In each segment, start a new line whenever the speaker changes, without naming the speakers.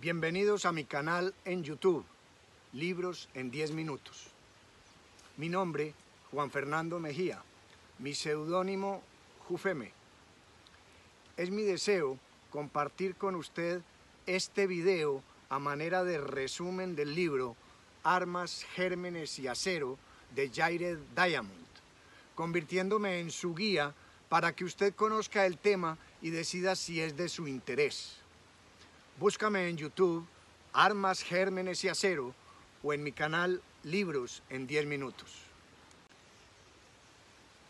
Bienvenidos a mi canal en YouTube, Libros en 10 Minutos. Mi nombre, Juan Fernando Mejía, mi seudónimo, Jufeme. Es mi deseo compartir con usted este video a manera de resumen del libro Armas, Gérmenes y Acero de Jared Diamond, convirtiéndome en su guía para que usted conozca el tema y decida si es de su interés. Búscame en YouTube Armas, Gérmenes y Acero o en mi canal Libros en 10 minutos.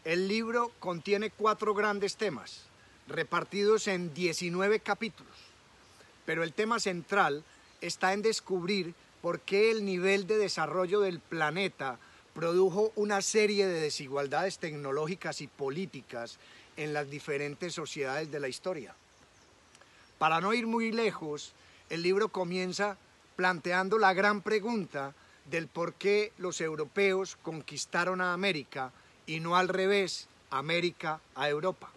El libro contiene cuatro grandes temas, repartidos en 19 capítulos, pero el tema central está en descubrir por qué el nivel de desarrollo del planeta produjo una serie de desigualdades tecnológicas y políticas en las diferentes sociedades de la historia. Para no ir muy lejos, el libro comienza planteando la gran pregunta del por qué los europeos conquistaron a América y no al revés, América a Europa.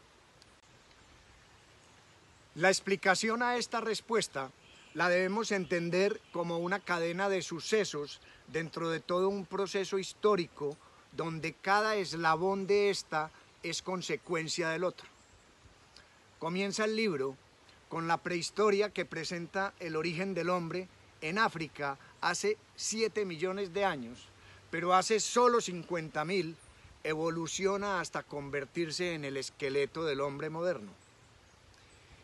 La explicación a esta respuesta la debemos entender como una cadena de sucesos dentro de todo un proceso histórico donde cada eslabón de esta es consecuencia del otro. Comienza el libro con la prehistoria que presenta el origen del hombre en África hace 7 millones de años, pero hace solo 50 mil evoluciona hasta convertirse en el esqueleto del hombre moderno.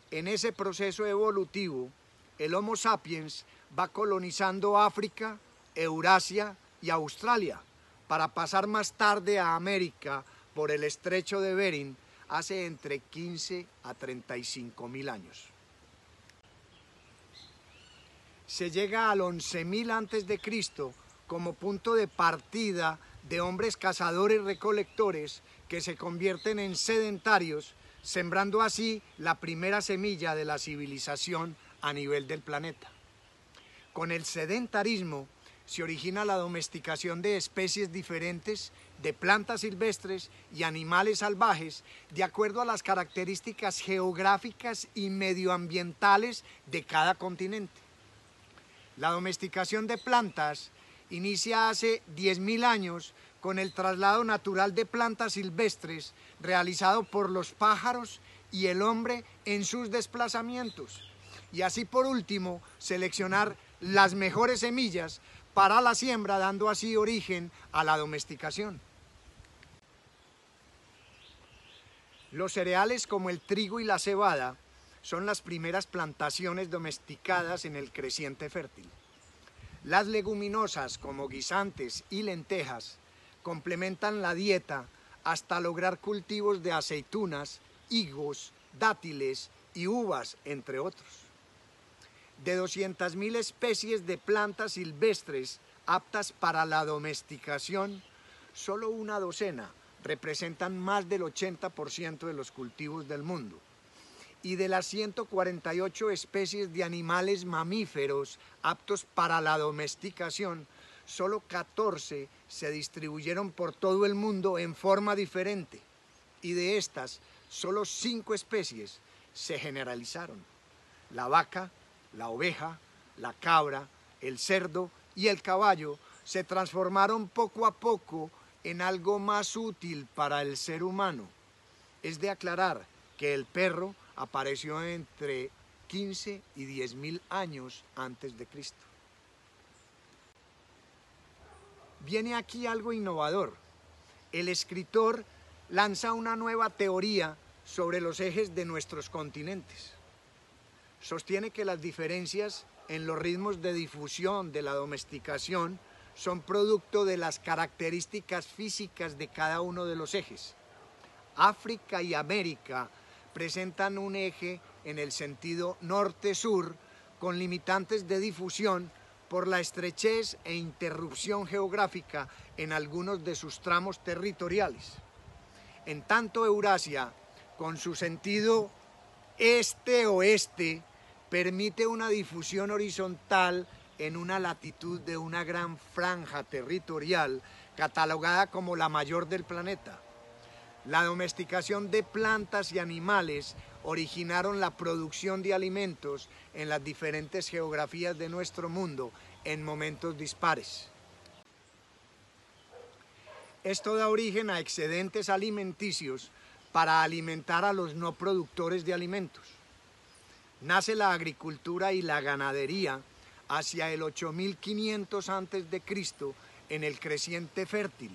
En ese proceso evolutivo, el Homo sapiens va colonizando África, Eurasia y Australia para pasar más tarde a América por el estrecho de Bering hace entre 15 a 35 mil años. Se llega al 11.000 antes de Cristo como punto de partida de hombres cazadores recolectores que se convierten en sedentarios, sembrando así la primera semilla de la civilización a nivel del planeta. Con el sedentarismo se origina la domesticación de especies diferentes de plantas silvestres y animales salvajes de acuerdo a las características geográficas y medioambientales de cada continente. La domesticación de plantas inicia hace 10.000 años con el traslado natural de plantas silvestres realizado por los pájaros y el hombre en sus desplazamientos. Y así por último, seleccionar las mejores semillas para la siembra, dando así origen a la domesticación. Los cereales como el trigo y la cebada son las primeras plantaciones domesticadas en el creciente fértil. Las leguminosas como guisantes y lentejas complementan la dieta hasta lograr cultivos de aceitunas, higos, dátiles y uvas, entre otros. De 200.000 especies de plantas silvestres aptas para la domesticación, solo una docena representan más del 80% de los cultivos del mundo. Y de las 148 especies de animales mamíferos aptos para la domesticación, solo 14 se distribuyeron por todo el mundo en forma diferente. Y de estas, solo 5 especies se generalizaron. La vaca, la oveja, la cabra, el cerdo y el caballo se transformaron poco a poco en algo más útil para el ser humano. Es de aclarar que el perro apareció entre 15 y 10 mil años antes de Cristo. Viene aquí algo innovador. El escritor lanza una nueva teoría sobre los ejes de nuestros continentes. Sostiene que las diferencias en los ritmos de difusión de la domesticación son producto de las características físicas de cada uno de los ejes. África y América presentan un eje en el sentido norte-sur con limitantes de difusión por la estrechez e interrupción geográfica en algunos de sus tramos territoriales. En tanto Eurasia, con su sentido este-oeste, permite una difusión horizontal en una latitud de una gran franja territorial catalogada como la mayor del planeta. La domesticación de plantas y animales originaron la producción de alimentos en las diferentes geografías de nuestro mundo en momentos dispares. Esto da origen a excedentes alimenticios para alimentar a los no productores de alimentos. Nace la agricultura y la ganadería hacia el 8500 a.C. en el creciente fértil,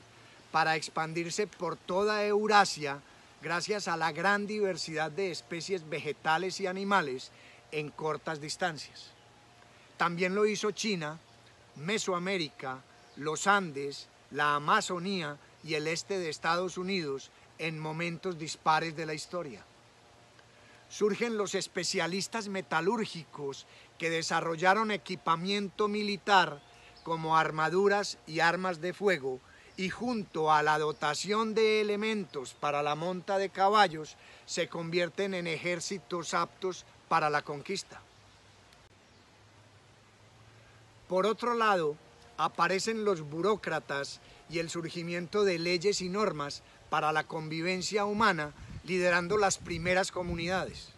para expandirse por toda Eurasia gracias a la gran diversidad de especies vegetales y animales en cortas distancias. También lo hizo China, Mesoamérica, los Andes, la Amazonía y el este de Estados Unidos en momentos dispares de la historia. Surgen los especialistas metalúrgicos que desarrollaron equipamiento militar como armaduras y armas de fuego y junto a la dotación de elementos para la monta de caballos se convierten en ejércitos aptos para la conquista. Por otro lado, aparecen los burócratas y el surgimiento de leyes y normas para la convivencia humana liderando las primeras comunidades.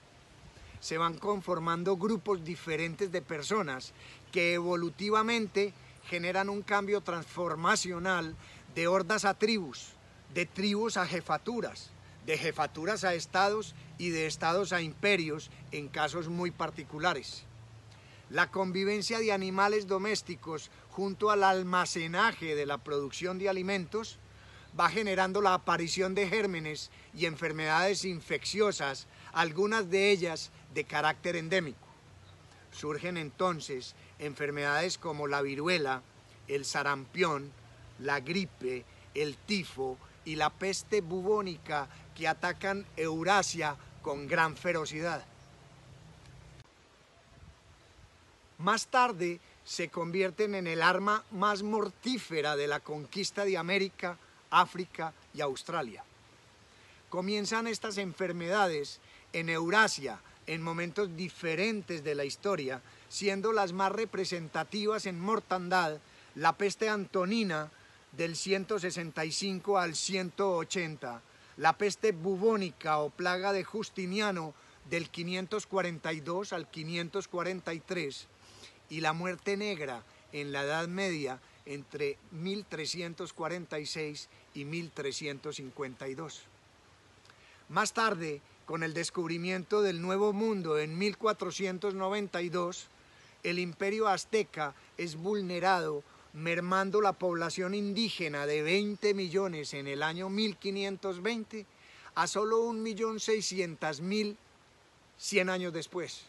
Se van conformando grupos diferentes de personas que evolutivamente generan un cambio transformacional de hordas a tribus, de tribus a jefaturas, de jefaturas a estados y de estados a imperios en casos muy particulares. La convivencia de animales domésticos junto al almacenaje de la producción de alimentos va generando la aparición de gérmenes y enfermedades infecciosas, algunas de ellas de carácter endémico. Surgen entonces enfermedades como la viruela, el sarampión, la gripe, el tifo y la peste bubónica que atacan Eurasia con gran ferocidad. Más tarde se convierten en el arma más mortífera de la conquista de América, África y Australia. Comienzan estas enfermedades en Eurasia en momentos diferentes de la historia, siendo las más representativas en mortandad la peste antonina del 165 al 180, la peste bubónica o plaga de Justiniano del 542 al 543 y la muerte negra en la Edad Media entre 1346 y 1352. Más tarde, con el descubrimiento del Nuevo Mundo en 1492, el imperio azteca es vulnerado mermando la población indígena de 20 millones en el año 1520 a solo 1.600.000 100 años después.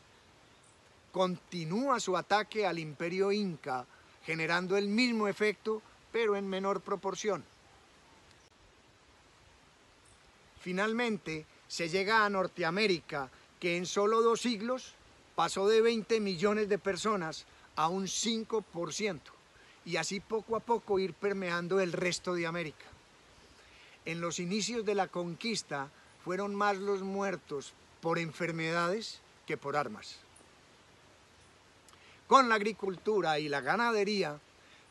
Continúa su ataque al imperio inca, generando el mismo efecto, pero en menor proporción. Finalmente, se llega a Norteamérica, que en solo dos siglos pasó de 20 millones de personas a un 5% y así poco a poco ir permeando el resto de América. En los inicios de la conquista fueron más los muertos por enfermedades que por armas. Con la agricultura y la ganadería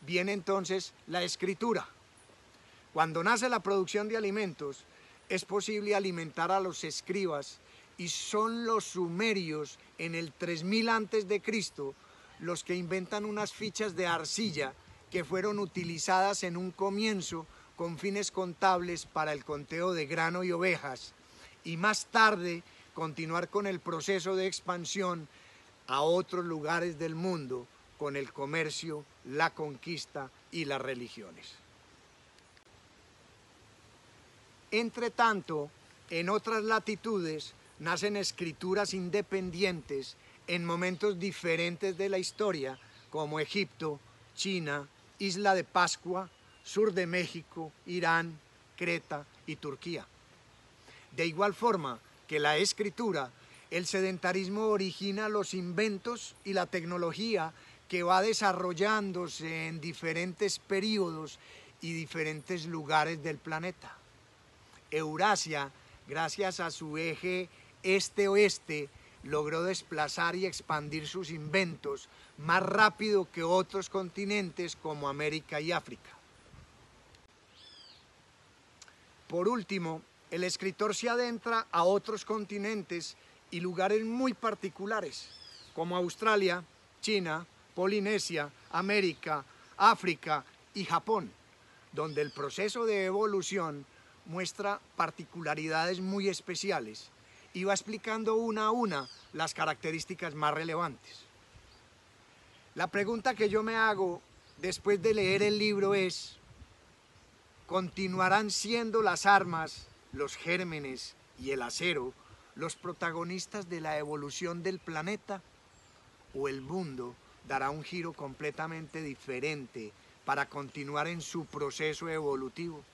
viene entonces la escritura. Cuando nace la producción de alimentos, es posible alimentar a los escribas y son los sumerios en el 3000 antes de Cristo los que inventan unas fichas de arcilla que fueron utilizadas en un comienzo con fines contables para el conteo de grano y ovejas y más tarde continuar con el proceso de expansión a otros lugares del mundo con el comercio, la conquista y las religiones. Entre tanto, en otras latitudes nacen escrituras independientes en momentos diferentes de la historia, como Egipto, China, Isla de Pascua, sur de México, Irán, Creta y Turquía. De igual forma que la escritura, el sedentarismo origina los inventos y la tecnología que va desarrollándose en diferentes periodos y diferentes lugares del planeta. Eurasia, gracias a su eje este-oeste, logró desplazar y expandir sus inventos más rápido que otros continentes como América y África. Por último, el escritor se adentra a otros continentes y lugares muy particulares, como Australia, China, Polinesia, América, África y Japón, donde el proceso de evolución muestra particularidades muy especiales y va explicando una a una las características más relevantes. La pregunta que yo me hago después de leer el libro es, ¿continuarán siendo las armas, los gérmenes y el acero los protagonistas de la evolución del planeta? ¿O el mundo dará un giro completamente diferente para continuar en su proceso evolutivo?